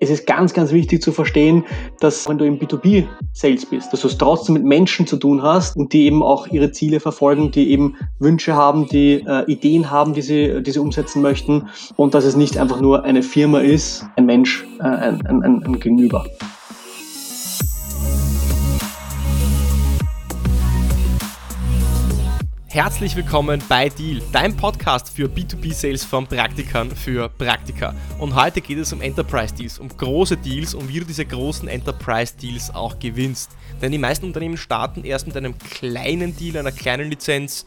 es ist ganz, ganz wichtig zu verstehen, dass wenn du im B2B-Sales bist, dass du es trotzdem mit Menschen zu tun hast und die eben auch ihre Ziele verfolgen, die eben Wünsche haben, die äh, Ideen haben, die sie, die sie umsetzen möchten und dass es nicht einfach nur eine Firma ist, ein Mensch, äh, ein, ein, ein, ein Gegenüber. Herzlich willkommen bei Deal, dein Podcast für B2B-Sales von Praktikern für Praktika. Und heute geht es um Enterprise-Deals, um große Deals und wie du diese großen Enterprise-Deals auch gewinnst. Denn die meisten Unternehmen starten erst mit einem kleinen Deal, einer kleinen Lizenz,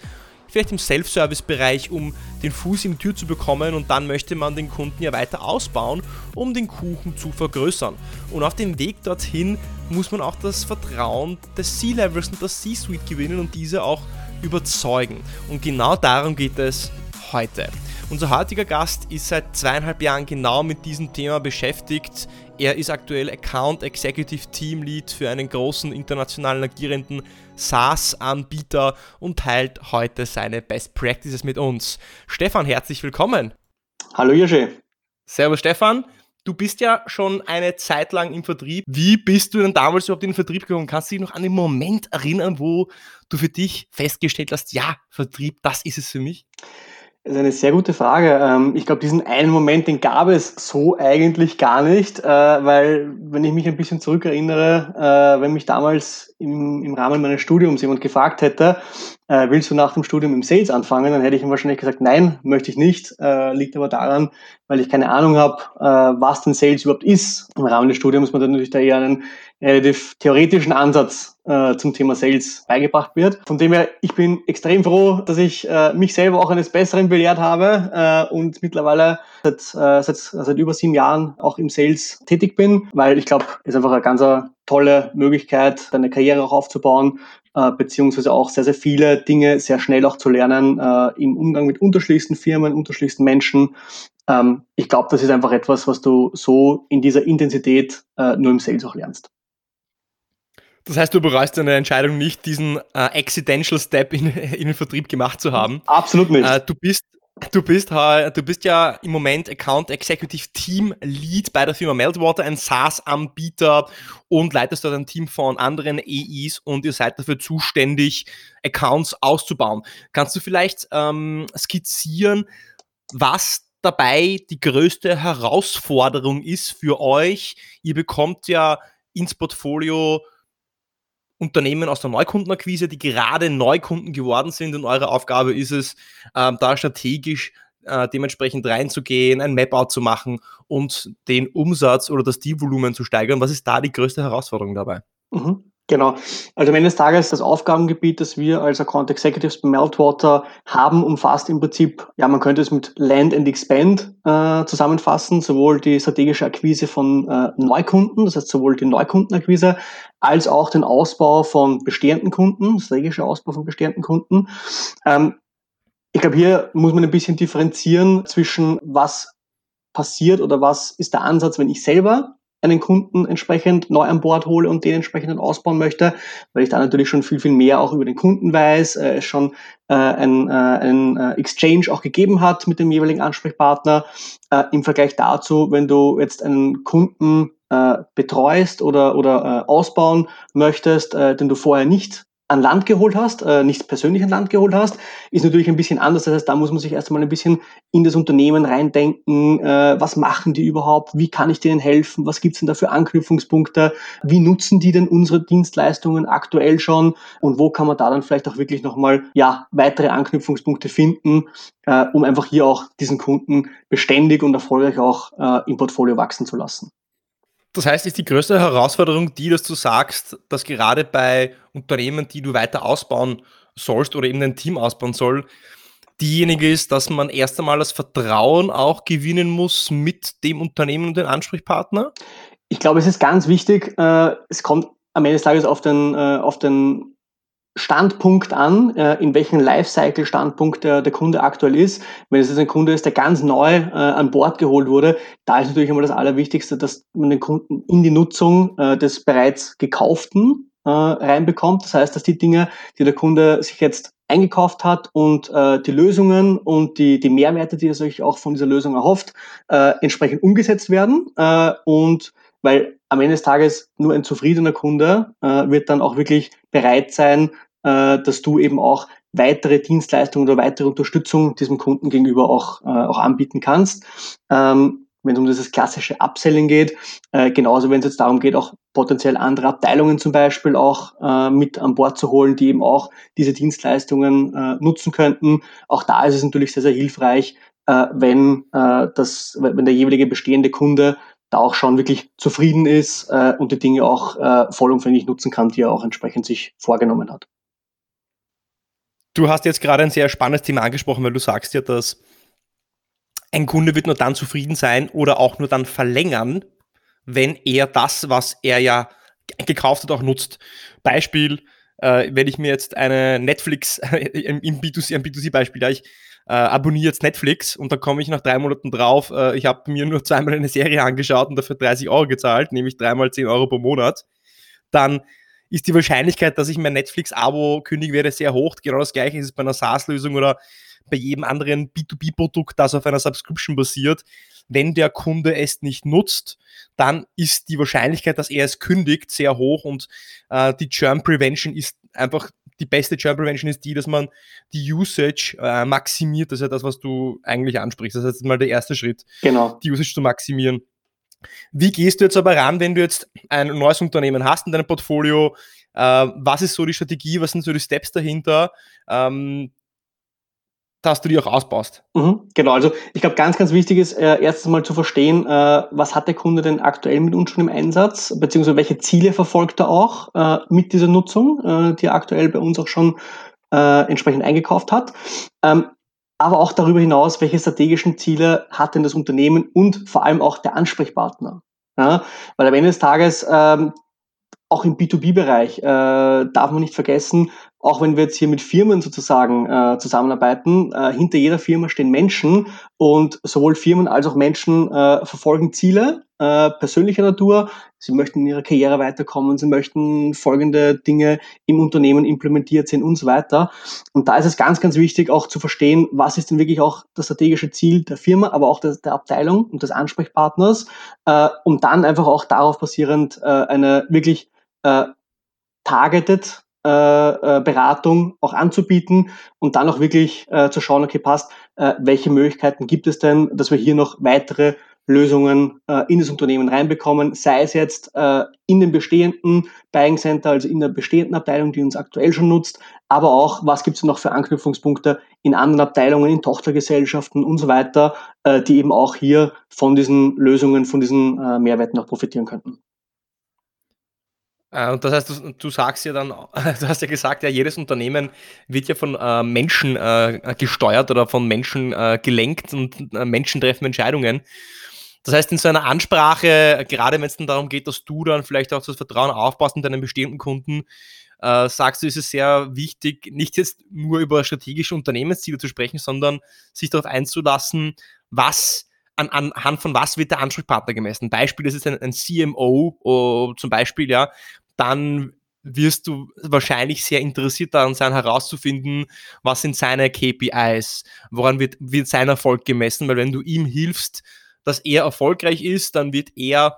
vielleicht im Self-Service-Bereich, um den Fuß in die Tür zu bekommen und dann möchte man den Kunden ja weiter ausbauen, um den Kuchen zu vergrößern. Und auf dem Weg dorthin muss man auch das Vertrauen des C-Levels und der C-Suite gewinnen und diese auch überzeugen. Und genau darum geht es heute. Unser heutiger Gast ist seit zweieinhalb Jahren genau mit diesem Thema beschäftigt. Er ist aktuell Account Executive Team Lead für einen großen internationalen agierenden SaaS-Anbieter und teilt heute seine Best Practices mit uns. Stefan, herzlich willkommen. Hallo Jirsche. Servus Stefan. Du bist ja schon eine Zeit lang im Vertrieb. Wie bist du denn damals überhaupt in den Vertrieb gekommen? Kannst du dich noch an den Moment erinnern, wo du für dich festgestellt hast, ja, Vertrieb, das ist es für mich? Das ist eine sehr gute Frage. Ähm, ich glaube, diesen einen Moment, den gab es so eigentlich gar nicht, äh, weil, wenn ich mich ein bisschen zurückerinnere, äh, wenn mich damals im, Rahmen meines Studiums jemand gefragt hätte, äh, willst du nach dem Studium im Sales anfangen, dann hätte ich ihm wahrscheinlich gesagt, nein, möchte ich nicht. Liegt aber daran, weil ich keine Ahnung habe, was denn Sales überhaupt ist. Im Rahmen des Studiums man dann natürlich da eher einen relativ theoretischen Ansatz äh, zum Thema Sales beigebracht wird. Von dem her, ich bin extrem froh, dass ich äh, mich selber auch eines Besseren belehrt habe äh, und mittlerweile seit, äh, seit, seit über sieben Jahren auch im Sales tätig bin, weil ich glaube, es ist einfach eine ganz tolle Möglichkeit, deine Karriere auch aufzubauen, äh, beziehungsweise auch sehr, sehr viele Dinge sehr schnell auch zu lernen äh, im Umgang mit unterschiedlichsten Firmen, unterschiedlichsten Menschen. Ähm, ich glaube, das ist einfach etwas, was du so in dieser Intensität äh, nur im Sales auch lernst. Das heißt, du bereust deine Entscheidung nicht, diesen äh, accidental Step in, in, den Vertrieb gemacht zu haben. Absolut nicht. Äh, du bist Du bist, du bist ja im Moment Account Executive Team Lead bei der Firma Meltwater, ein SaaS-Anbieter und leitest dort ein Team von anderen EIs und ihr seid dafür zuständig, Accounts auszubauen. Kannst du vielleicht ähm, skizzieren, was dabei die größte Herausforderung ist für euch? Ihr bekommt ja ins Portfolio Unternehmen aus der Neukundenakquise, die gerade Neukunden geworden sind und eure Aufgabe ist es, ähm, da strategisch äh, dementsprechend reinzugehen, ein Map-Out zu machen und den Umsatz oder das Dealvolumen zu steigern. Was ist da die größte Herausforderung dabei? Mhm. Genau. Also am Ende des Tages das Aufgabengebiet, das wir als Account Executives bei Meltwater haben, umfasst im Prinzip, ja, man könnte es mit Land and Expand äh, zusammenfassen, sowohl die strategische Akquise von äh, Neukunden, das heißt sowohl die Neukundenakquise, als auch den Ausbau von bestehenden Kunden, strategischer Ausbau von bestehenden Kunden. Ähm, ich glaube, hier muss man ein bisschen differenzieren zwischen was passiert oder was ist der Ansatz, wenn ich selber einen Kunden entsprechend neu an Bord hole und den entsprechend ausbauen möchte, weil ich da natürlich schon viel, viel mehr auch über den Kunden weiß, äh, es schon äh, ein, äh, ein äh, Exchange auch gegeben hat mit dem jeweiligen Ansprechpartner. Äh, Im Vergleich dazu, wenn du jetzt einen Kunden äh, betreust oder, oder äh, ausbauen möchtest, äh, den du vorher nicht an Land geholt hast, äh, nicht persönlich an Land geholt hast, ist natürlich ein bisschen anders. Das heißt, da muss man sich erst einmal ein bisschen in das Unternehmen reindenken. Äh, was machen die überhaupt? Wie kann ich denen helfen? Was gibt's denn da für Anknüpfungspunkte? Wie nutzen die denn unsere Dienstleistungen aktuell schon? Und wo kann man da dann vielleicht auch wirklich nochmal ja, weitere Anknüpfungspunkte finden, äh, um einfach hier auch diesen Kunden beständig und erfolgreich auch äh, im Portfolio wachsen zu lassen? Das heißt, ist die größte Herausforderung die, dass du sagst, dass gerade bei Unternehmen, die du weiter ausbauen sollst oder eben dein Team ausbauen soll, diejenige ist, dass man erst einmal das Vertrauen auch gewinnen muss mit dem Unternehmen und dem Ansprechpartner? Ich glaube, es ist ganz wichtig, äh, es kommt am Ende des Tages auf den, äh, auf den Standpunkt an, äh, in welchem Lifecycle-Standpunkt der, der Kunde aktuell ist. Wenn es jetzt ein Kunde ist, der ganz neu äh, an Bord geholt wurde, da ist natürlich einmal das Allerwichtigste, dass man den Kunden in die Nutzung äh, des bereits gekauften äh, reinbekommt. Das heißt, dass die Dinge, die der Kunde sich jetzt eingekauft hat und äh, die Lösungen und die, die Mehrwerte, die er sich auch von dieser Lösung erhofft, äh, entsprechend umgesetzt werden. Äh, und weil am Ende des Tages nur ein zufriedener Kunde äh, wird dann auch wirklich bereit sein, äh, dass du eben auch weitere Dienstleistungen oder weitere Unterstützung diesem Kunden gegenüber auch, äh, auch anbieten kannst. Ähm, wenn es um dieses klassische Upselling geht, äh, genauso wenn es jetzt darum geht, auch potenziell andere Abteilungen zum Beispiel auch äh, mit an Bord zu holen, die eben auch diese Dienstleistungen äh, nutzen könnten. Auch da ist es natürlich sehr, sehr hilfreich, äh, wenn, äh, das, wenn der jeweilige bestehende Kunde da auch schon wirklich zufrieden ist äh, und die Dinge auch äh, vollumfänglich nutzen kann, die er auch entsprechend sich vorgenommen hat. Du hast jetzt gerade ein sehr spannendes Thema angesprochen, weil du sagst ja, dass ein Kunde wird nur dann zufrieden sein oder auch nur dann verlängern, wenn er das, was er ja gekauft hat, auch nutzt. Beispiel, äh, wenn ich mir jetzt eine Netflix, im, B2C, ein B2C-Beispiel, ja, ich äh, abonniere jetzt Netflix und dann komme ich nach drei Monaten drauf, äh, ich habe mir nur zweimal eine Serie angeschaut und dafür 30 Euro gezahlt, nämlich dreimal 10 Euro pro Monat, dann ist die Wahrscheinlichkeit, dass ich mein Netflix-Abo kündigen werde, sehr hoch. Genau das gleiche ist es bei einer SaaS-Lösung oder bei jedem anderen B2B-Produkt, das auf einer Subscription basiert. Wenn der Kunde es nicht nutzt, dann ist die Wahrscheinlichkeit, dass er es kündigt, sehr hoch und äh, die Churn Prevention ist einfach die beste Churn Prevention ist die, dass man die Usage äh, maximiert. Das ist ja das, was du eigentlich ansprichst. Das ist mal der erste Schritt. Genau. Die Usage zu maximieren. Wie gehst du jetzt aber ran, wenn du jetzt ein neues Unternehmen hast in deinem Portfolio? Äh, was ist so die Strategie? Was sind so die Steps dahinter? Ähm, dass du die auch ausbaust. Mhm, genau, also ich glaube, ganz, ganz wichtig ist, äh, erstens mal zu verstehen, äh, was hat der Kunde denn aktuell mit uns schon im Einsatz, beziehungsweise welche Ziele verfolgt er auch äh, mit dieser Nutzung, äh, die er aktuell bei uns auch schon äh, entsprechend eingekauft hat. Ähm, aber auch darüber hinaus, welche strategischen Ziele hat denn das Unternehmen und vor allem auch der Ansprechpartner. Ja? Weil am Ende des Tages ähm, auch im B2B-Bereich äh, darf man nicht vergessen, auch wenn wir jetzt hier mit Firmen sozusagen äh, zusammenarbeiten, äh, hinter jeder Firma stehen Menschen und sowohl Firmen als auch Menschen äh, verfolgen Ziele äh, persönlicher Natur. Sie möchten in ihrer Karriere weiterkommen, sie möchten folgende Dinge im Unternehmen implementiert sehen und so weiter. Und da ist es ganz, ganz wichtig auch zu verstehen, was ist denn wirklich auch das strategische Ziel der Firma, aber auch der, der Abteilung und des Ansprechpartners, äh, um dann einfach auch darauf basierend äh, eine wirklich äh, targeted Beratung auch anzubieten und dann auch wirklich äh, zu schauen, okay, passt, äh, welche Möglichkeiten gibt es denn, dass wir hier noch weitere Lösungen äh, in das Unternehmen reinbekommen, sei es jetzt äh, in dem bestehenden Buying Center, also in der bestehenden Abteilung, die uns aktuell schon nutzt, aber auch, was gibt es noch für Anknüpfungspunkte in anderen Abteilungen, in Tochtergesellschaften und so weiter, äh, die eben auch hier von diesen Lösungen, von diesen äh, Mehrwerten auch profitieren könnten. Äh, und das heißt, du, du, sagst ja dann, du hast ja gesagt, ja, jedes Unternehmen wird ja von äh, Menschen äh, gesteuert oder von Menschen äh, gelenkt und äh, Menschen treffen Entscheidungen. Das heißt, in so einer Ansprache, gerade wenn es dann darum geht, dass du dann vielleicht auch das Vertrauen aufbaust in deinen bestehenden Kunden, äh, sagst du, ist es sehr wichtig, nicht jetzt nur über strategische Unternehmensziele zu sprechen, sondern sich darauf einzulassen, was an, anhand von was wird der Ansprechpartner gemessen? Beispiel, das ist ein, ein CMO oh, zum Beispiel, ja, dann wirst du wahrscheinlich sehr interessiert daran sein, herauszufinden, was sind seine KPIs, woran wird, wird sein Erfolg gemessen, weil wenn du ihm hilfst, dass er erfolgreich ist, dann wird er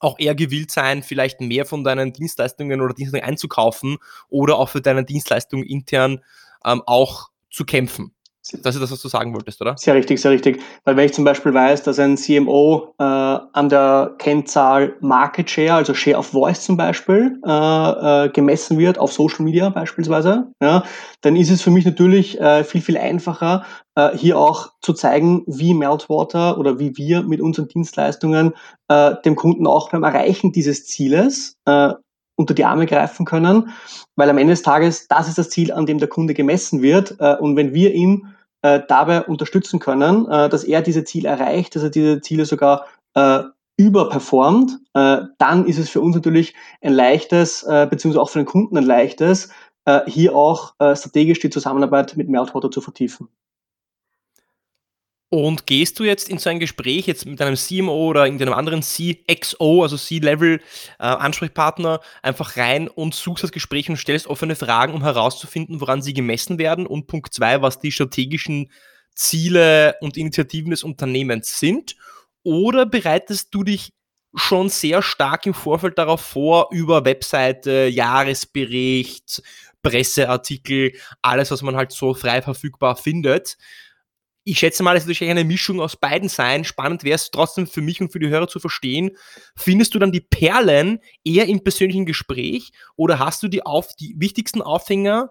auch eher gewillt sein, vielleicht mehr von deinen Dienstleistungen oder Dienstleistungen einzukaufen oder auch für deine Dienstleistung intern ähm, auch zu kämpfen. Das ist das, was du sagen wolltest, oder? Sehr richtig, sehr richtig. Weil wenn ich zum Beispiel weiß, dass ein CMO äh, an der Kennzahl Market Share, also Share of Voice zum Beispiel, äh, äh, gemessen wird, auf Social Media beispielsweise, ja, dann ist es für mich natürlich äh, viel, viel einfacher, äh, hier auch zu zeigen, wie Meltwater oder wie wir mit unseren Dienstleistungen äh, dem Kunden auch beim Erreichen dieses Zieles äh, unter die Arme greifen können, weil am Ende des Tages, das ist das Ziel, an dem der Kunde gemessen wird. Äh, und wenn wir ihm äh, dabei unterstützen können, äh, dass er diese Ziele erreicht, dass er diese Ziele sogar äh, überperformt, äh, dann ist es für uns natürlich ein leichtes, äh, beziehungsweise auch für den Kunden ein leichtes, äh, hier auch äh, strategisch die Zusammenarbeit mit Meltwater zu vertiefen. Und gehst du jetzt in so ein Gespräch jetzt mit einem CMO oder irgendeinem anderen CXO, also C-Level-Ansprechpartner, äh, einfach rein und suchst das Gespräch und stellst offene Fragen, um herauszufinden, woran sie gemessen werden? Und Punkt zwei, was die strategischen Ziele und Initiativen des Unternehmens sind? Oder bereitest du dich schon sehr stark im Vorfeld darauf vor, über Webseite, Jahresbericht, Presseartikel, alles, was man halt so frei verfügbar findet, ich schätze mal, es wird wahrscheinlich eine Mischung aus beiden sein. Spannend wäre es trotzdem für mich und für die Hörer zu verstehen. Findest du dann die Perlen eher im persönlichen Gespräch oder hast du die, auf, die wichtigsten Aufhänger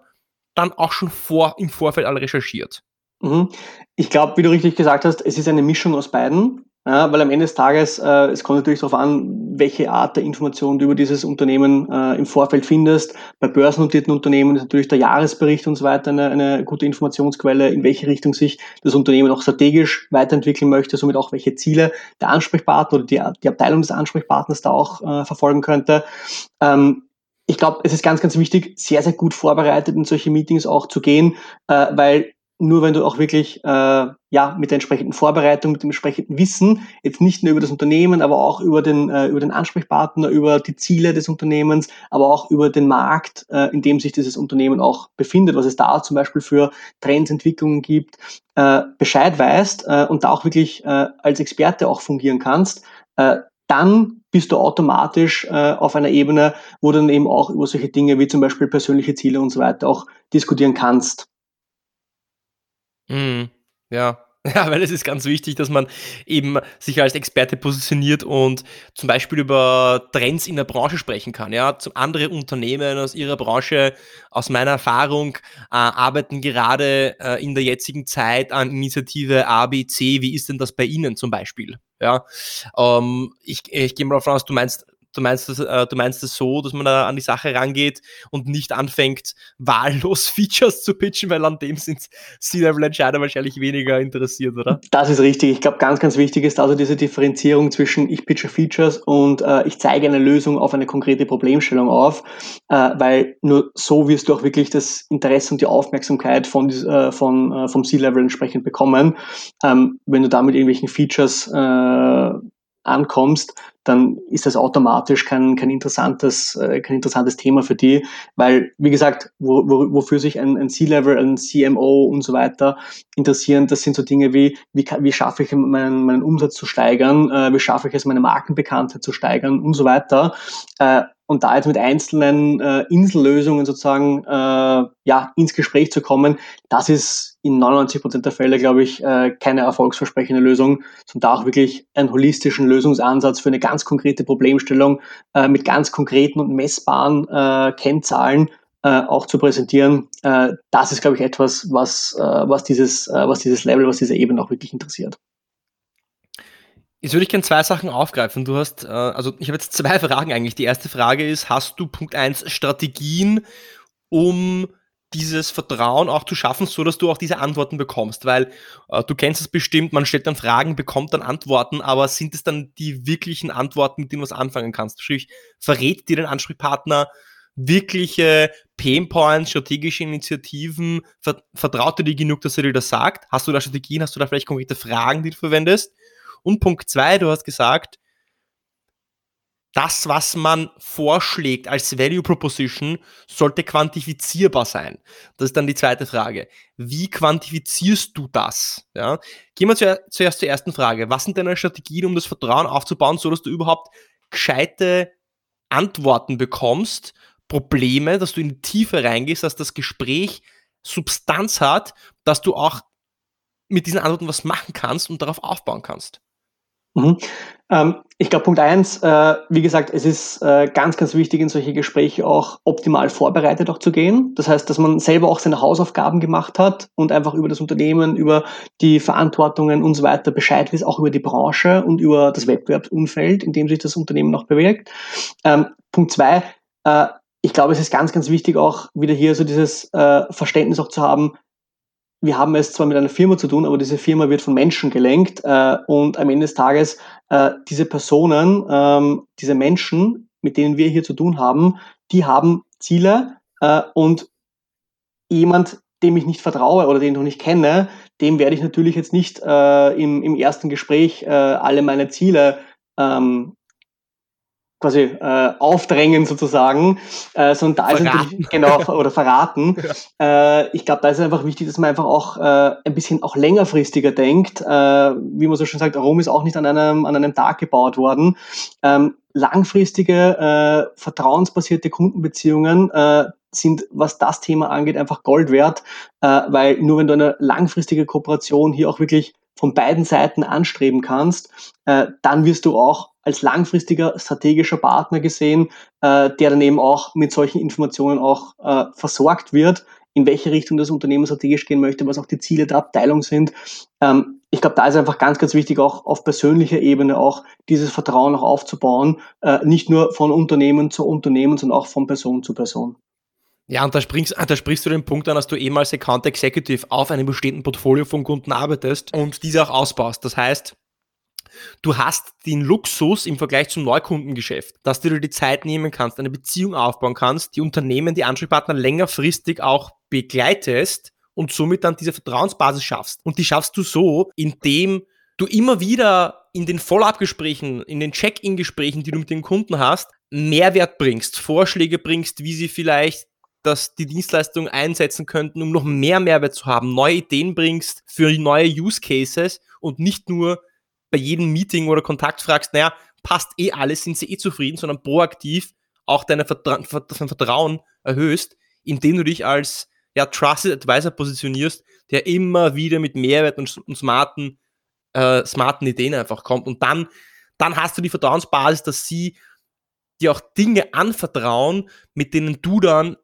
dann auch schon vor, im Vorfeld alle recherchiert? Mhm. Ich glaube, wie du richtig gesagt hast, es ist eine Mischung aus beiden. Ja, weil am Ende des Tages, äh, es kommt natürlich darauf an, welche Art der Information du über dieses Unternehmen äh, im Vorfeld findest. Bei börsennotierten Unternehmen ist natürlich der Jahresbericht und so weiter eine, eine gute Informationsquelle, in welche Richtung sich das Unternehmen auch strategisch weiterentwickeln möchte, somit auch welche Ziele der Ansprechpartner oder die, die Abteilung des Ansprechpartners da auch äh, verfolgen könnte. Ähm, ich glaube, es ist ganz, ganz wichtig, sehr, sehr gut vorbereitet in solche Meetings auch zu gehen, äh, weil nur wenn du auch wirklich äh, ja mit der entsprechenden Vorbereitung, mit dem entsprechenden Wissen, jetzt nicht nur über das Unternehmen, aber auch über den äh, über den Ansprechpartner, über die Ziele des Unternehmens, aber auch über den Markt, äh, in dem sich dieses Unternehmen auch befindet, was es da zum Beispiel für Trends, Entwicklungen gibt, äh, Bescheid weißt äh, und da auch wirklich äh, als Experte auch fungieren kannst, äh, dann bist du automatisch äh, auf einer Ebene, wo du dann eben auch über solche Dinge wie zum Beispiel persönliche Ziele und so weiter auch diskutieren kannst. Mhm. Ja. Ja, weil es ist ganz wichtig, dass man eben sich als Experte positioniert und zum Beispiel über Trends in der Branche sprechen kann. Ja, zum andere Unternehmen aus ihrer Branche, aus meiner Erfahrung, äh, arbeiten gerade äh, in der jetzigen Zeit an Initiative A, B, C. Wie ist denn das bei Ihnen zum Beispiel? Ja, ähm, ich, ich gehe mal davon aus, du meinst du meinst das, äh, du meinst das so, dass man da an die Sache rangeht und nicht anfängt, wahllos Features zu pitchen, weil an dem sind C-Level-Entscheider wahrscheinlich weniger interessiert, oder? Das ist richtig. Ich glaube, ganz, ganz wichtig ist also diese Differenzierung zwischen ich pitche Features und äh, ich zeige eine Lösung auf eine konkrete Problemstellung auf, äh, weil nur so wirst du auch wirklich das Interesse und die Aufmerksamkeit von, äh, von, äh, vom C-Level entsprechend bekommen. Ähm, wenn du da mit irgendwelchen Features äh, ankommst, dann ist das automatisch kein, kein, interessantes, äh, kein interessantes Thema für die, weil, wie gesagt, wo, wo, wofür sich ein, ein C-Level, ein CMO und so weiter interessieren, das sind so Dinge wie, wie, wie schaffe ich meinen, meinen Umsatz zu steigern, äh, wie schaffe ich es, meine Markenbekanntheit zu steigern und so weiter. Äh, und da jetzt mit einzelnen äh, Insellösungen sozusagen äh, ja, ins Gespräch zu kommen, das ist in 99 Prozent der Fälle, glaube ich, äh, keine erfolgsversprechende Lösung, sondern da auch wirklich einen holistischen Lösungsansatz für eine ganz konkrete Problemstellung äh, mit ganz konkreten und messbaren äh, Kennzahlen äh, auch zu präsentieren. Äh, das ist, glaube ich, etwas, was, äh, was, dieses, äh, was dieses Level, was diese Ebene auch wirklich interessiert. Jetzt würde ich gerne zwei Sachen aufgreifen. Du hast, äh, also ich habe jetzt zwei Fragen eigentlich. Die erste Frage ist, hast du Punkt eins Strategien, um dieses Vertrauen auch zu schaffen, so dass du auch diese Antworten bekommst, weil äh, du kennst es bestimmt, man stellt dann Fragen, bekommt dann Antworten, aber sind es dann die wirklichen Antworten, mit denen du was anfangen kannst? Sprich, verrät dir dein Ansprechpartner wirkliche Painpoints, strategische Initiativen, vertraut dir die genug, dass er dir das sagt? Hast du da Strategien, hast du da vielleicht konkrete Fragen, die du verwendest? Und Punkt zwei, du hast gesagt, das, was man vorschlägt als Value Proposition, sollte quantifizierbar sein. Das ist dann die zweite Frage. Wie quantifizierst du das? Ja? Gehen wir zuerst zur ersten Frage. Was sind deine Strategien, um das Vertrauen aufzubauen, so dass du überhaupt gescheite Antworten bekommst, Probleme, dass du in die Tiefe reingehst, dass das Gespräch Substanz hat, dass du auch mit diesen Antworten was machen kannst und darauf aufbauen kannst? Mhm. Ähm, ich glaube, Punkt eins, äh, wie gesagt, es ist äh, ganz, ganz wichtig, in solche Gespräche auch optimal vorbereitet auch zu gehen. Das heißt, dass man selber auch seine Hausaufgaben gemacht hat und einfach über das Unternehmen, über die Verantwortungen und so weiter Bescheid weiß, auch über die Branche und über das Wettbewerbsumfeld, in dem sich das Unternehmen noch bewegt. Ähm, Punkt zwei, äh, ich glaube, es ist ganz, ganz wichtig auch wieder hier so dieses äh, Verständnis auch zu haben, wir haben es zwar mit einer Firma zu tun, aber diese Firma wird von Menschen gelenkt äh, und am Ende des Tages äh, diese Personen, ähm, diese Menschen, mit denen wir hier zu tun haben, die haben Ziele äh, und jemand dem ich nicht vertraue oder den ich noch nicht kenne, dem werde ich natürlich jetzt nicht äh, im, im ersten Gespräch äh, alle meine Ziele ähm, quasi äh, aufdrängen sozusagen, äh, sondern da verraten. ist natürlich genau oder verraten. ja. äh, ich glaube, da ist einfach wichtig, dass man einfach auch äh, ein bisschen auch längerfristiger denkt. Äh, wie man so schon sagt, Rom ist auch nicht an einem an einem Tag gebaut worden. Ähm, langfristige, äh, vertrauensbasierte Kundenbeziehungen äh, sind, was das Thema angeht, einfach Gold wert, äh, weil nur wenn du eine langfristige Kooperation hier auch wirklich von beiden Seiten anstreben kannst, äh, dann wirst du auch als langfristiger strategischer Partner gesehen, äh, der dann eben auch mit solchen Informationen auch äh, versorgt wird, in welche Richtung das Unternehmen strategisch gehen möchte, was auch die Ziele der Abteilung sind. Ähm, ich glaube, da ist einfach ganz, ganz wichtig, auch auf persönlicher Ebene auch dieses Vertrauen auch aufzubauen, äh, nicht nur von Unternehmen zu Unternehmen, sondern auch von Person zu Person. Ja, und da, springst, da sprichst du den Punkt an, dass du eben als Account Executive auf einem bestimmten Portfolio von Kunden arbeitest und diese auch ausbaust. Das heißt, du hast den Luxus im Vergleich zum Neukundengeschäft, dass du dir die Zeit nehmen kannst, eine Beziehung aufbauen kannst, die Unternehmen, die Ansprechpartner längerfristig auch begleitest und somit dann diese Vertrauensbasis schaffst. Und die schaffst du so, indem du immer wieder in den Follow-up-Gesprächen, in den Check-in-Gesprächen, die du mit den Kunden hast, Mehrwert bringst, Vorschläge bringst, wie sie vielleicht dass die Dienstleistung einsetzen könnten, um noch mehr Mehrwert zu haben, neue Ideen bringst für neue Use Cases und nicht nur bei jedem Meeting oder Kontakt fragst, naja, passt eh alles, sind sie eh zufrieden, sondern proaktiv auch deine Vertra dein Vertrauen erhöhst, indem du dich als ja, Trusted Advisor positionierst, der immer wieder mit Mehrwert und, und smarten, äh, smarten Ideen einfach kommt. Und dann, dann hast du die Vertrauensbasis, dass sie dir auch Dinge anvertrauen, mit denen du dann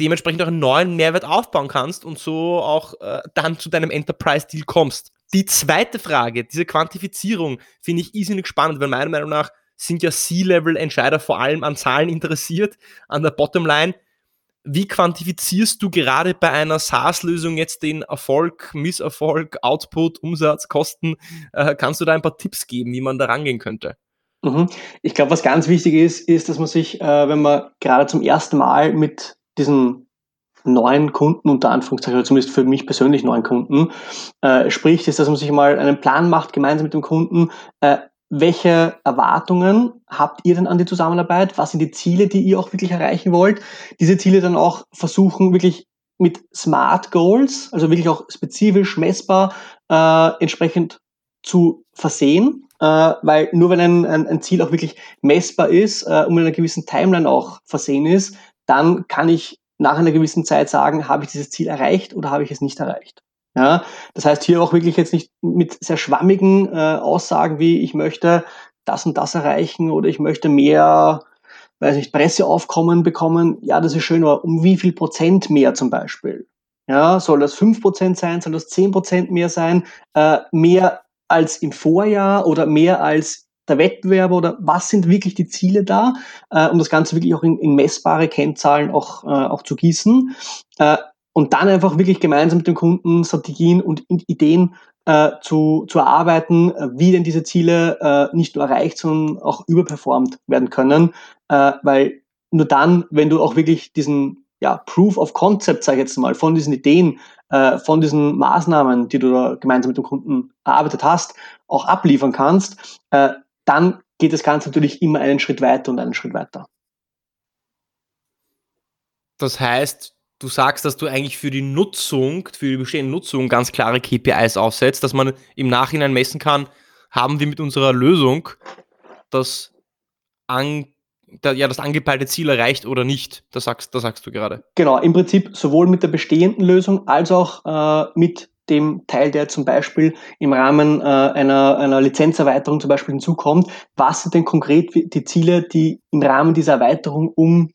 dementsprechend auch einen neuen Mehrwert aufbauen kannst und so auch äh, dann zu deinem Enterprise-Deal kommst. Die zweite Frage, diese Quantifizierung, finde ich irrsinnig spannend, weil meiner Meinung nach sind ja C-Level-Entscheider vor allem an Zahlen interessiert, an der Bottomline. Wie quantifizierst du gerade bei einer SaaS-Lösung jetzt den Erfolg, Misserfolg, Output, Umsatz, Kosten? Äh, kannst du da ein paar Tipps geben, wie man da rangehen könnte? Mhm. Ich glaube, was ganz wichtig ist, ist, dass man sich, äh, wenn man gerade zum ersten Mal mit diesen neuen Kunden, unter Anführungszeichen, oder zumindest für mich persönlich neuen Kunden, äh, spricht, ist, dass man sich mal einen Plan macht, gemeinsam mit dem Kunden, äh, welche Erwartungen habt ihr denn an die Zusammenarbeit? Was sind die Ziele, die ihr auch wirklich erreichen wollt? Diese Ziele dann auch versuchen, wirklich mit Smart Goals, also wirklich auch spezifisch messbar, äh, entsprechend zu versehen. Äh, weil nur wenn ein, ein, ein, Ziel auch wirklich messbar ist äh, und mit einer gewissen Timeline auch versehen ist, dann kann ich nach einer gewissen Zeit sagen, habe ich dieses Ziel erreicht oder habe ich es nicht erreicht. Ja, das heißt hier auch wirklich jetzt nicht mit sehr schwammigen äh, Aussagen wie ich möchte das und das erreichen oder ich möchte mehr, weiß nicht, Presseaufkommen bekommen. Ja, das ist schön, aber um wie viel Prozent mehr zum Beispiel? Ja, soll das fünf Prozent sein? Soll das zehn Prozent mehr sein? Äh, mehr als im Vorjahr oder mehr als der Wettbewerber oder was sind wirklich die Ziele da, äh, um das Ganze wirklich auch in, in messbare Kennzahlen auch, äh, auch zu gießen. Äh, und dann einfach wirklich gemeinsam mit dem Kunden Strategien und Ideen äh, zu, zu erarbeiten, äh, wie denn diese Ziele äh, nicht nur erreicht, sondern auch überperformt werden können. Äh, weil nur dann, wenn du auch wirklich diesen ja, Proof of Concept, sage ich jetzt mal, von diesen Ideen, äh, von diesen Maßnahmen, die du da gemeinsam mit dem Kunden erarbeitet hast, auch abliefern kannst, äh, dann geht das Ganze natürlich immer einen Schritt weiter und einen Schritt weiter. Das heißt, du sagst, dass du eigentlich für die Nutzung, für die bestehende Nutzung ganz klare KPIs aufsetzt, dass man im Nachhinein messen kann, haben wir mit unserer Lösung das, an, ja, das angepeilte Ziel erreicht oder nicht. Das sagst, das sagst du gerade. Genau, im Prinzip sowohl mit der bestehenden Lösung als auch äh, mit dem Teil, der zum Beispiel im Rahmen äh, einer, einer Lizenzerweiterung zum Beispiel hinzukommt, was sind denn konkret die Ziele, die im Rahmen dieser Erweiterung um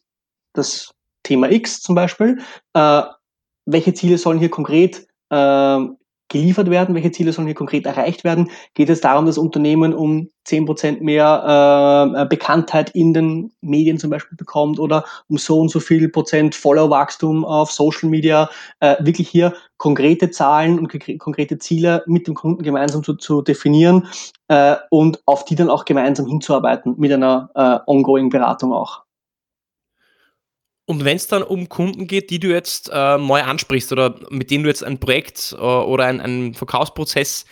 das Thema X zum Beispiel, äh, welche Ziele sollen hier konkret äh, geliefert werden, welche Ziele sollen hier konkret erreicht werden? Geht es darum, dass Unternehmen um zehn Prozent mehr äh, Bekanntheit in den Medien zum Beispiel bekommt oder um so und so viel Prozent Followerwachstum auf Social Media? Äh, wirklich hier konkrete Zahlen und konkrete Ziele mit dem Kunden gemeinsam zu, zu definieren äh, und auf die dann auch gemeinsam hinzuarbeiten mit einer äh, ongoing Beratung auch. Und wenn es dann um Kunden geht, die du jetzt äh, neu ansprichst oder mit denen du jetzt ein Projekt äh, oder einen Verkaufsprozess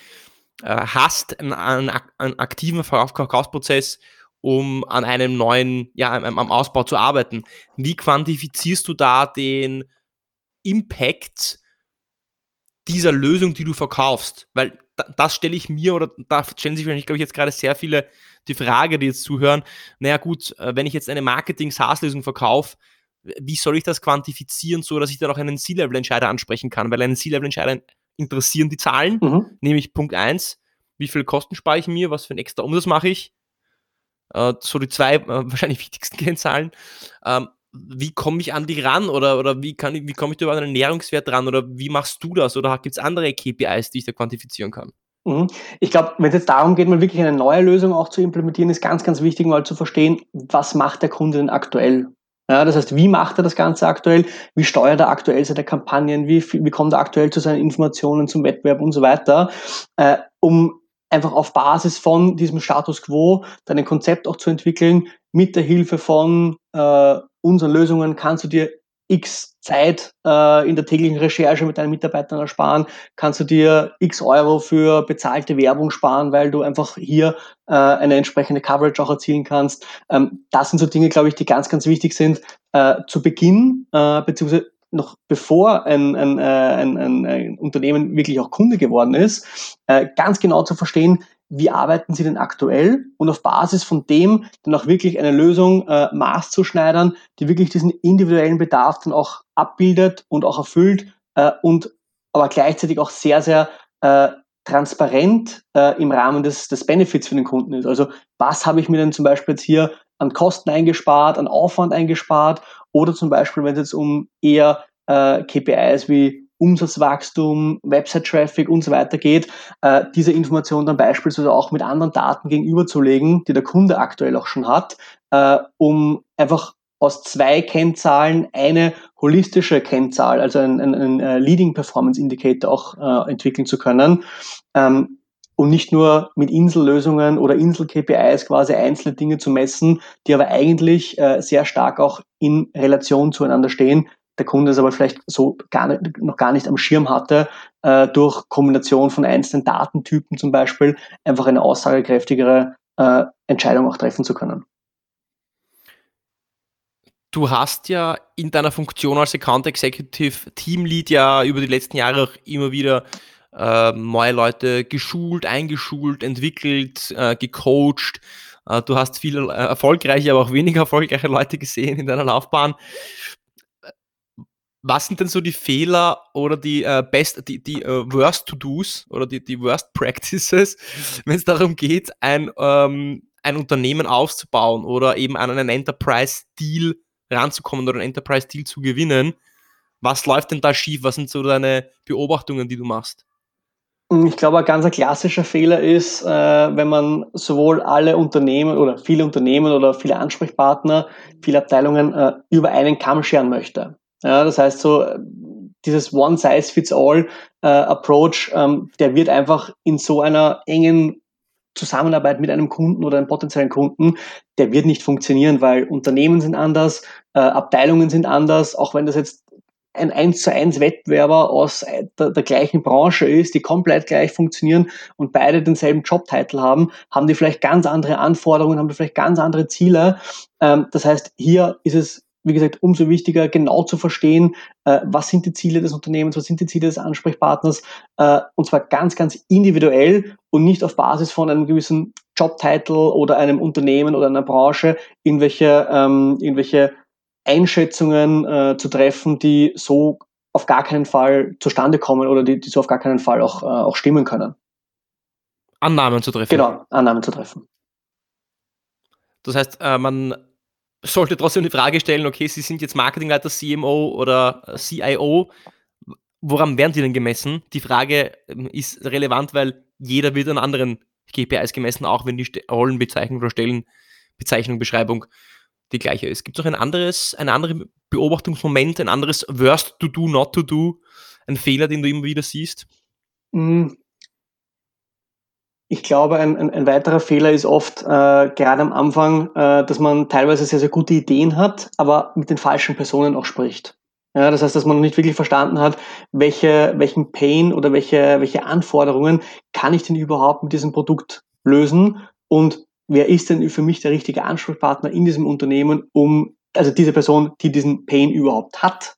äh, hast, einen, einen, aktiven Verkaufsprozess, um an einem neuen, ja, am, am Ausbau zu arbeiten, wie quantifizierst du da den Impact dieser Lösung, die du verkaufst? Weil das stelle ich mir oder da stellen sich wahrscheinlich, glaube ich, jetzt gerade sehr viele die Frage, die jetzt zuhören, naja gut, äh, wenn ich jetzt eine Marketing-SaaS-Lösung verkaufe, wie soll ich das quantifizieren, so dass ich dann auch einen C-Level-Entscheider ansprechen kann? Weil einen C-Level-Entscheider interessieren die Zahlen, mhm. nämlich Punkt 1, wie viel Kosten spare ich mir, was für ein extra Umsatz mache ich? Äh, so die zwei äh, wahrscheinlich wichtigsten Kennzahlen. Ähm, wie komme ich an die ran oder, oder wie, kann ich, wie komme ich da über einen Ernährungswert ran oder wie machst du das oder gibt es andere KPIs, die ich da quantifizieren kann? Mhm. Ich glaube, wenn es jetzt darum geht, mal wirklich eine neue Lösung auch zu implementieren, ist ganz, ganz wichtig, mal zu verstehen, was macht der Kunde denn aktuell? Ja, das heißt, wie macht er das Ganze aktuell? Wie steuert er aktuell seine Kampagnen? Wie, wie kommt er aktuell zu seinen Informationen zum Wettbewerb und so weiter? Äh, um einfach auf Basis von diesem Status quo dein Konzept auch zu entwickeln. Mit der Hilfe von äh, unseren Lösungen kannst du dir x Zeit äh, in der täglichen Recherche mit deinen Mitarbeitern ersparen, kannst du dir x Euro für bezahlte Werbung sparen, weil du einfach hier äh, eine entsprechende Coverage auch erzielen kannst. Ähm, das sind so Dinge, glaube ich, die ganz, ganz wichtig sind äh, zu Beginn, äh, beziehungsweise noch bevor ein, ein, äh, ein, ein, Unternehmen wirklich auch Kunde geworden ist, äh, ganz genau zu verstehen, wie arbeiten sie denn aktuell und auf Basis von dem dann auch wirklich eine Lösung äh, maßzuschneidern, die wirklich diesen individuellen Bedarf dann auch abbildet und auch erfüllt äh, und aber gleichzeitig auch sehr, sehr äh, transparent äh, im Rahmen des, des Benefits für den Kunden ist. Also was habe ich mir denn zum Beispiel jetzt hier an Kosten eingespart, an Aufwand eingespart oder zum Beispiel, wenn es jetzt um eher äh, KPIs wie Umsatzwachstum, Website-Traffic und so weiter geht, äh, diese Information dann beispielsweise auch mit anderen Daten gegenüberzulegen, die der Kunde aktuell auch schon hat, äh, um einfach aus zwei Kennzahlen eine holistische Kennzahl, also ein, ein, ein äh, Leading Performance Indicator auch äh, entwickeln zu können. Ähm, und nicht nur mit Insellösungen oder Insel-KPIs quasi einzelne Dinge zu messen, die aber eigentlich äh, sehr stark auch in Relation zueinander stehen, der Kunde es aber vielleicht so gar nicht, noch gar nicht am Schirm hatte, äh, durch Kombination von einzelnen Datentypen zum Beispiel einfach eine aussagekräftigere äh, Entscheidung auch treffen zu können. Du hast ja in deiner Funktion als Account Executive Team Lead ja über die letzten Jahre auch immer wieder äh, neue Leute geschult, eingeschult, entwickelt, äh, gecoacht. Äh, du hast viele äh, erfolgreiche, aber auch weniger erfolgreiche Leute gesehen in deiner Laufbahn was sind denn so die Fehler oder die äh, best, die, die äh, Worst To-Dos oder die, die Worst Practices, wenn es darum geht, ein, ähm, ein Unternehmen aufzubauen oder eben an einen Enterprise-Deal ranzukommen oder einen Enterprise-Deal zu gewinnen? Was läuft denn da schief? Was sind so deine Beobachtungen, die du machst? Ich glaube, ein ganz klassischer Fehler ist, äh, wenn man sowohl alle Unternehmen oder viele Unternehmen oder viele Ansprechpartner, viele Abteilungen äh, über einen Kamm scheren möchte. Ja, das heißt so, dieses One-Size-Fits-All-Approach, äh, ähm, der wird einfach in so einer engen Zusammenarbeit mit einem Kunden oder einem potenziellen Kunden, der wird nicht funktionieren, weil Unternehmen sind anders, äh, Abteilungen sind anders, auch wenn das jetzt ein 1 zu 1 Wettbewerber aus der, der, gleichen Branche ist, die komplett gleich funktionieren und beide denselben Jobtitel haben, haben die vielleicht ganz andere Anforderungen, haben die vielleicht ganz andere Ziele. Ähm, das heißt, hier ist es wie gesagt, umso wichtiger, genau zu verstehen, äh, was sind die Ziele des Unternehmens, was sind die Ziele des Ansprechpartners, äh, und zwar ganz, ganz individuell und nicht auf Basis von einem gewissen Jobtitel oder einem Unternehmen oder einer Branche irgendwelche, ähm, irgendwelche Einschätzungen äh, zu treffen, die so auf gar keinen Fall zustande kommen oder die, die so auf gar keinen Fall auch, äh, auch stimmen können. Annahmen zu treffen. Genau, Annahmen zu treffen. Das heißt, äh, man sollte trotzdem die Frage stellen, okay, Sie sind jetzt Marketingleiter, CMO oder CIO, woran werden Sie denn gemessen? Die Frage ähm, ist relevant, weil jeder wird an anderen KPIs gemessen, auch wenn die Rollenbezeichnung oder Stellenbezeichnung, Beschreibung die gleiche ist. Gibt es auch ein anderes, ein anderes Beobachtungsmoment, ein anderes Worst to do, not to do, ein Fehler, den du immer wieder siehst? Hm. Ich glaube, ein, ein, ein weiterer Fehler ist oft, äh, gerade am Anfang, äh, dass man teilweise sehr, sehr gute Ideen hat, aber mit den falschen Personen auch spricht. Ja, das heißt, dass man noch nicht wirklich verstanden hat, welche, welchen Pain oder welche, welche Anforderungen kann ich denn überhaupt mit diesem Produkt lösen und wer ist denn für mich der richtige Ansprechpartner in diesem Unternehmen, um, also diese Person, die diesen Pain überhaupt hat.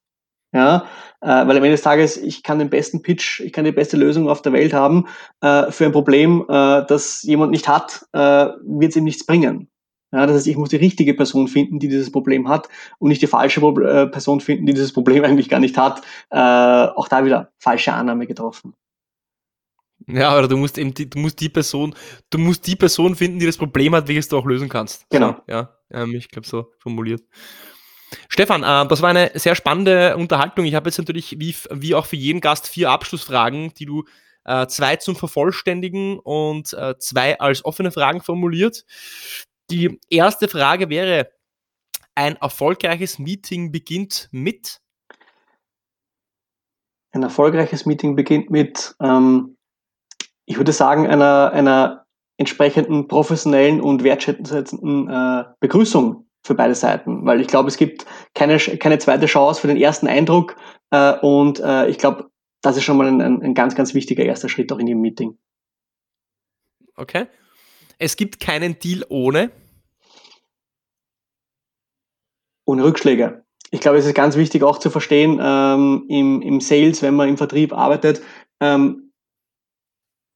Ja, äh, weil am Ende des Tages, ich kann den besten Pitch, ich kann die beste Lösung auf der Welt haben äh, für ein Problem, äh, das jemand nicht hat, äh, wird es ihm nichts bringen. Ja, das heißt, ich muss die richtige Person finden, die dieses Problem hat und nicht die falsche äh, Person finden, die dieses Problem eigentlich gar nicht hat. Äh, auch da wieder falsche Annahme getroffen. Ja, oder du musst eben die, du musst die Person, du musst die Person finden, die das Problem hat, welches du auch lösen kannst. Genau. So, ja, ähm, ich glaube so formuliert. Stefan, äh, das war eine sehr spannende Unterhaltung. Ich habe jetzt natürlich, wie, wie auch für jeden Gast, vier Abschlussfragen, die du äh, zwei zum Vervollständigen und äh, zwei als offene Fragen formuliert. Die erste Frage wäre, ein erfolgreiches Meeting beginnt mit? Ein erfolgreiches Meeting beginnt mit, ähm, ich würde sagen, einer, einer entsprechenden professionellen und wertschätzenden äh, Begrüßung für beide Seiten, weil ich glaube, es gibt keine, keine zweite Chance für den ersten Eindruck äh, und äh, ich glaube, das ist schon mal ein, ein ganz, ganz wichtiger erster Schritt auch in dem Meeting. Okay. Es gibt keinen Deal ohne. Ohne Rückschläge. Ich glaube, es ist ganz wichtig auch zu verstehen, ähm, im, im Sales, wenn man im Vertrieb arbeitet, ähm,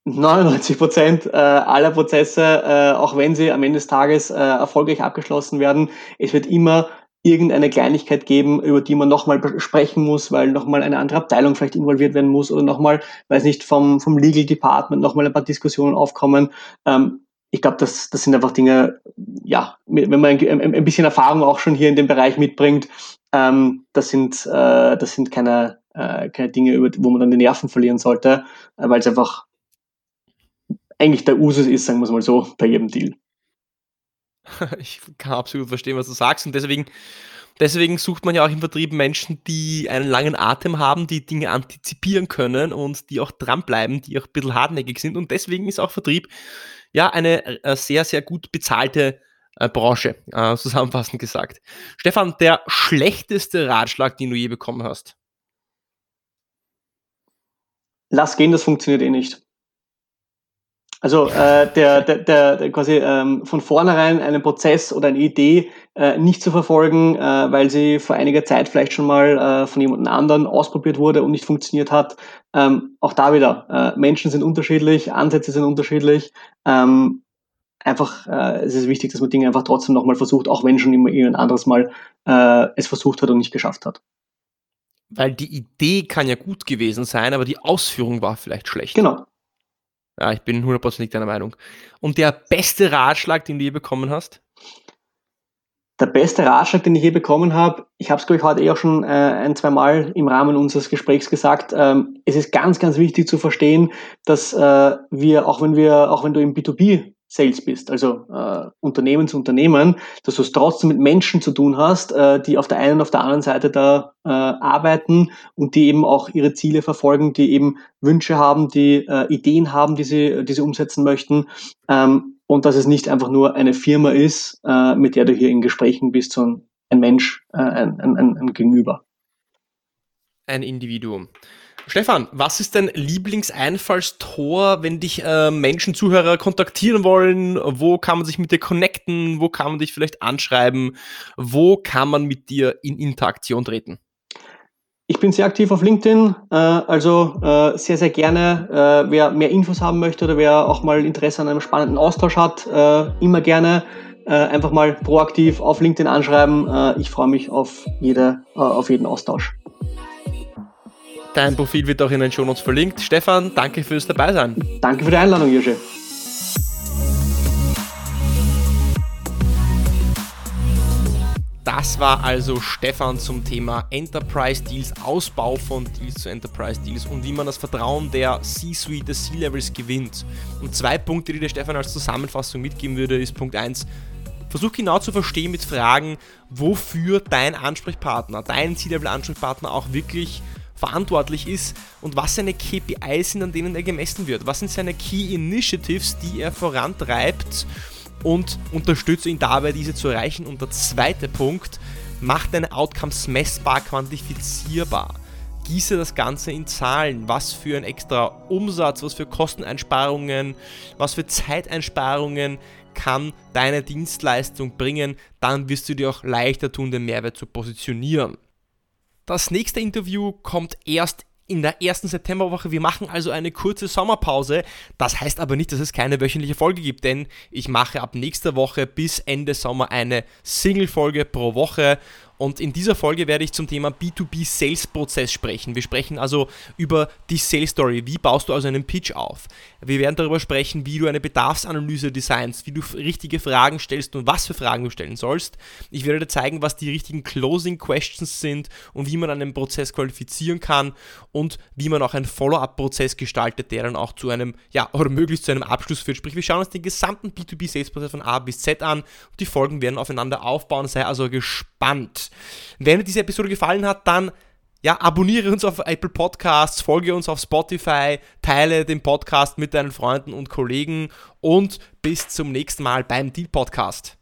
99 Prozent äh, aller Prozesse, äh, auch wenn sie am Ende des Tages äh, erfolgreich abgeschlossen werden, es wird immer irgendeine Kleinigkeit geben, über die man nochmal sprechen muss, weil nochmal eine andere Abteilung vielleicht involviert werden muss oder nochmal, weiß nicht, vom, vom Legal Department nochmal ein paar Diskussionen aufkommen. Ähm, ich glaube, das, das sind einfach Dinge, ja, wenn man ein, ein, bisschen Erfahrung auch schon hier in dem Bereich mitbringt, ähm, das sind, äh, das sind keine, äh, keine Dinge, über, wo man dann die Nerven verlieren sollte, äh, weil es einfach eigentlich der Usus ist, sagen wir es mal so, bei jedem Deal. Ich kann absolut verstehen, was du sagst und deswegen, deswegen sucht man ja auch im Vertrieb Menschen, die einen langen Atem haben, die Dinge antizipieren können und die auch dranbleiben, die auch ein bisschen hartnäckig sind und deswegen ist auch Vertrieb ja eine äh, sehr, sehr gut bezahlte äh, Branche, äh, zusammenfassend gesagt. Stefan, der schlechteste Ratschlag, den du je bekommen hast? Lass gehen, das funktioniert eh nicht. Also äh, der, der, der, der quasi ähm, von vornherein einen Prozess oder eine Idee äh, nicht zu verfolgen, äh, weil sie vor einiger Zeit vielleicht schon mal äh, von jemand anderen ausprobiert wurde und nicht funktioniert hat. Ähm, auch da wieder, äh, Menschen sind unterschiedlich, Ansätze sind unterschiedlich. Ähm, einfach, äh, es ist wichtig, dass man Dinge einfach trotzdem nochmal versucht, auch wenn schon immer ein anderes Mal äh, es versucht hat und nicht geschafft hat. Weil die Idee kann ja gut gewesen sein, aber die Ausführung war vielleicht schlecht. Genau. Ja, ich bin hundertprozentig deiner Meinung. Und der beste Ratschlag, den du je bekommen hast? Der beste Ratschlag, den ich je bekommen habe, ich habe es, glaube ich, heute eh auch schon äh, ein, zwei Mal im Rahmen unseres Gesprächs gesagt, ähm, es ist ganz, ganz wichtig zu verstehen, dass äh, wir, auch wenn wir, auch wenn du im B2B Sales bist, also äh, Unternehmen zu Unternehmen, dass du es trotzdem mit Menschen zu tun hast, äh, die auf der einen und auf der anderen Seite da äh, arbeiten und die eben auch ihre Ziele verfolgen, die eben Wünsche haben, die äh, Ideen haben, die sie, die sie umsetzen möchten. Ähm, und dass es nicht einfach nur eine Firma ist, äh, mit der du hier in Gesprächen bist, sondern ein Mensch, äh, ein, ein, ein Gegenüber. Ein Individuum. Stefan, was ist dein Lieblingseinfallstor, wenn dich äh, Menschen, Zuhörer kontaktieren wollen? Wo kann man sich mit dir connecten? Wo kann man dich vielleicht anschreiben? Wo kann man mit dir in Interaktion treten? Ich bin sehr aktiv auf LinkedIn, äh, also äh, sehr, sehr gerne. Äh, wer mehr Infos haben möchte oder wer auch mal Interesse an einem spannenden Austausch hat, immer gerne einfach mal proaktiv auf LinkedIn anschreiben. Ich freue mich auf, jede, auf jeden Austausch. Dein Profil wird auch in den Shownotes verlinkt. Stefan, danke fürs Dabeisein. Danke für die Einladung, Jirsche. Das war also Stefan zum Thema Enterprise Deals, Ausbau von Deals zu Enterprise Deals und wie man das Vertrauen der C-Suite, des C-Levels gewinnt. Und zwei Punkte, die der Stefan als Zusammenfassung mitgeben würde, ist Punkt 1. Versuch genau zu verstehen mit Fragen, wofür dein Ansprechpartner, dein C-Level-Ansprechpartner auch wirklich verantwortlich ist und was seine KPIs sind, an denen er gemessen wird. Was sind seine Key Initiatives, die er vorantreibt und unterstütze ihn dabei, diese zu erreichen. Und der zweite Punkt, mach deine Outcomes messbar, quantifizierbar. Gieße das Ganze in Zahlen, was für ein extra Umsatz, was für Kosteneinsparungen, was für Zeiteinsparungen kann deine Dienstleistung bringen, dann wirst du dir auch leichter tun, den Mehrwert zu positionieren. Das nächste Interview kommt erst in der ersten Septemberwoche. Wir machen also eine kurze Sommerpause. Das heißt aber nicht, dass es keine wöchentliche Folge gibt, denn ich mache ab nächster Woche bis Ende Sommer eine Single-Folge pro Woche und in dieser Folge werde ich zum Thema B2B Sales Prozess sprechen. Wir sprechen also über die Sales Story. Wie baust du also einen Pitch auf? Wir werden darüber sprechen, wie du eine Bedarfsanalyse designst, wie du richtige Fragen stellst und was für Fragen du stellen sollst. Ich werde dir zeigen, was die richtigen Closing Questions sind und wie man einen Prozess qualifizieren kann und wie man auch einen Follow-up-Prozess gestaltet, der dann auch zu einem, ja, oder möglichst zu einem Abschluss führt. Sprich, wir schauen uns den gesamten B2B Sales Prozess von A bis Z an und die Folgen werden aufeinander aufbauen. Sei also gespannt. Wenn dir diese Episode gefallen hat, dann ja, abonniere uns auf Apple Podcasts, folge uns auf Spotify, teile den Podcast mit deinen Freunden und Kollegen und bis zum nächsten Mal beim Deal Podcast.